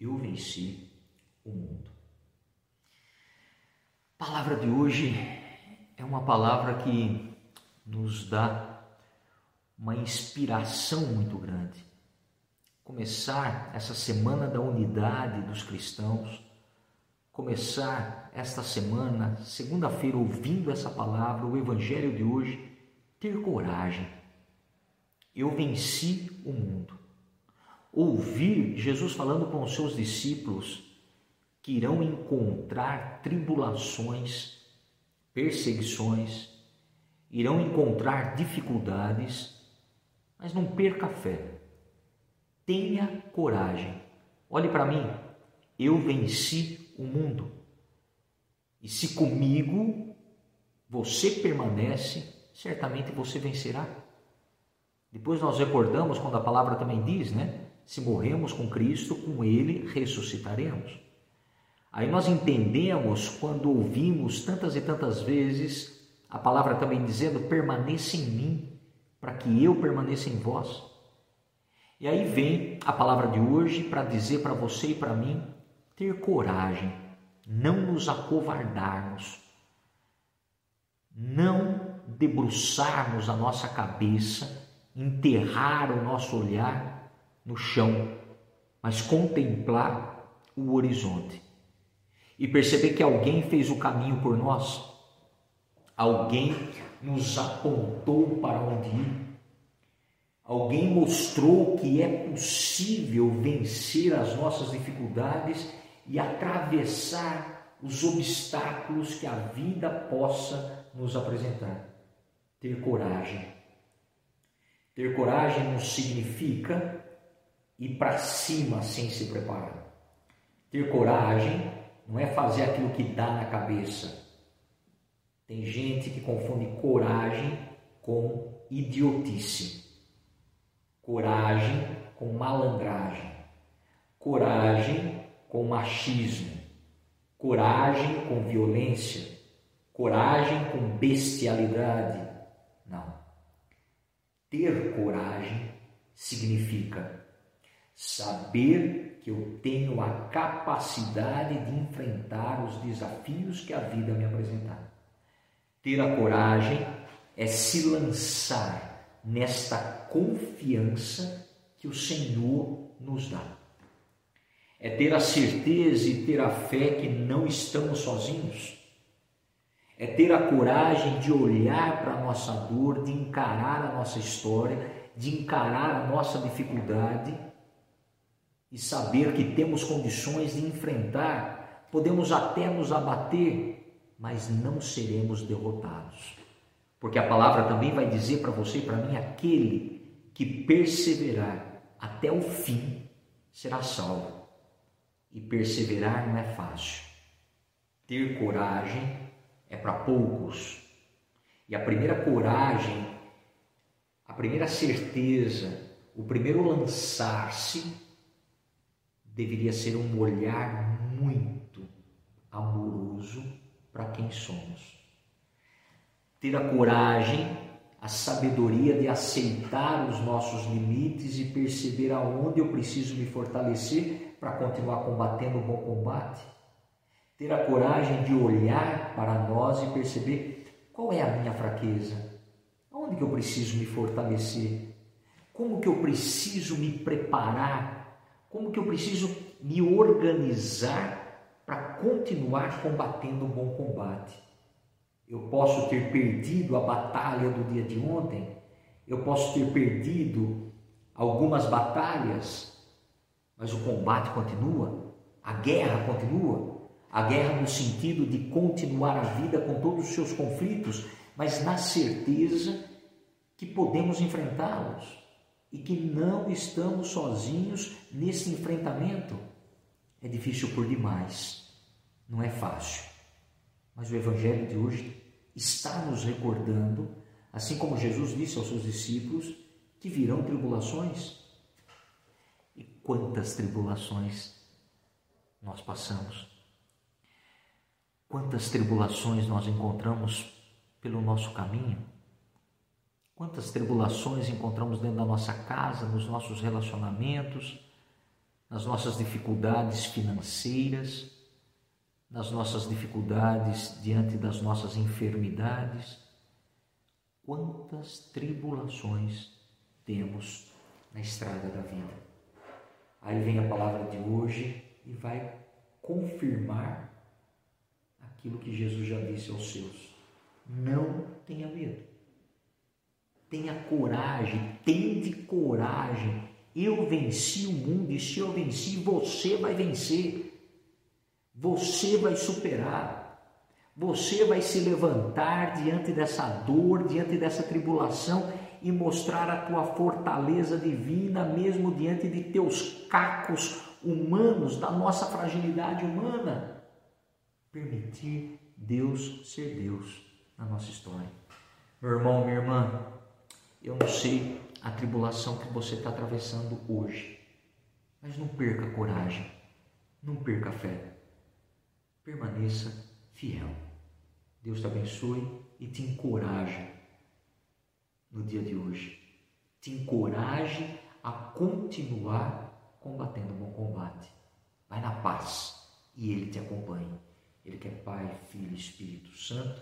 Eu venci o mundo. A palavra de hoje é uma palavra que nos dá uma inspiração muito grande. Começar essa semana da unidade dos cristãos, começar esta semana, segunda-feira, ouvindo essa palavra, o Evangelho de hoje, ter coragem. Eu venci o mundo. Ouvir Jesus falando com os seus discípulos que irão encontrar tribulações, perseguições, irão encontrar dificuldades, mas não perca a fé. Tenha coragem. Olhe para mim, eu venci o mundo. E se comigo você permanece, certamente você vencerá. Depois nós recordamos quando a palavra também diz, né? Se morremos com Cristo, com Ele ressuscitaremos. Aí nós entendemos quando ouvimos tantas e tantas vezes a palavra também dizendo: permaneça em mim, para que eu permaneça em vós. E aí vem a palavra de hoje para dizer para você e para mim ter coragem, não nos acovardarmos, não debruçarmos a nossa cabeça, enterrar o nosso olhar no chão, mas contemplar o horizonte e perceber que alguém fez o caminho por nós, alguém nos apontou para onde ir, alguém mostrou que é possível vencer as nossas dificuldades e atravessar os obstáculos que a vida possa nos apresentar. Ter coragem. Ter coragem não significa ir para cima sem se preparar. Ter coragem não é fazer aquilo que dá na cabeça. Tem gente que confunde coragem com idiotice, coragem com malandragem, coragem com machismo, coragem com violência, coragem com bestialidade. Não. Ter coragem significa saber que eu tenho a capacidade de enfrentar os desafios que a vida me apresentar. Ter a coragem é se lançar nesta confiança que o Senhor nos dá. É ter a certeza e ter a fé que não estamos sozinhos. É ter a coragem de olhar para a nossa dor, de encarar a nossa história, de encarar a nossa dificuldade e saber que temos condições de enfrentar, podemos até nos abater, mas não seremos derrotados. Porque a palavra também vai dizer para você e para mim: aquele que perseverar até o fim será salvo. E perseverar não é fácil. Ter coragem é para poucos. E a primeira coragem, a primeira certeza, o primeiro lançar-se deveria ser um olhar muito amoroso para quem somos. Ter a coragem, a sabedoria de aceitar os nossos limites e perceber aonde eu preciso me fortalecer para continuar combatendo o bom combate. Ter a coragem de olhar para nós e perceber qual é a minha fraqueza, aonde que eu preciso me fortalecer, como que eu preciso me preparar como que eu preciso me organizar para continuar combatendo o bom combate? Eu posso ter perdido a batalha do dia de ontem, eu posso ter perdido algumas batalhas, mas o combate continua, a guerra continua. A guerra no sentido de continuar a vida com todos os seus conflitos, mas na certeza que podemos enfrentá-los e que não estamos sozinhos nesse enfrentamento. É difícil por demais, não é fácil. Mas o Evangelho de hoje está nos recordando, assim como Jesus disse aos seus discípulos, que virão tribulações. E quantas tribulações nós passamos? Quantas tribulações nós encontramos pelo nosso caminho? Quantas tribulações encontramos dentro da nossa casa, nos nossos relacionamentos, nas nossas dificuldades financeiras, nas nossas dificuldades, diante das nossas enfermidades. Quantas tribulações temos na estrada da vida. Aí vem a palavra de hoje e vai confirmar aquilo que Jesus já disse aos seus. Não tenha medo. Tenha coragem, tende coragem. Eu venci o mundo e se eu venci, você vai vencer. Você vai superar. Você vai se levantar diante dessa dor, diante dessa tribulação e mostrar a tua fortaleza divina, mesmo diante de teus cacos humanos, da nossa fragilidade humana. Permitir Deus ser Deus na nossa história. Meu irmão, minha irmã, eu não sei a tribulação que você está atravessando hoje, mas não perca a coragem, não perca a fé. Permaneça fiel. Deus te abençoe e te encoraje no dia de hoje. Te encoraje a continuar combatendo o bom combate. Vai na paz e Ele te acompanha. Ele que é Pai, Filho e Espírito Santo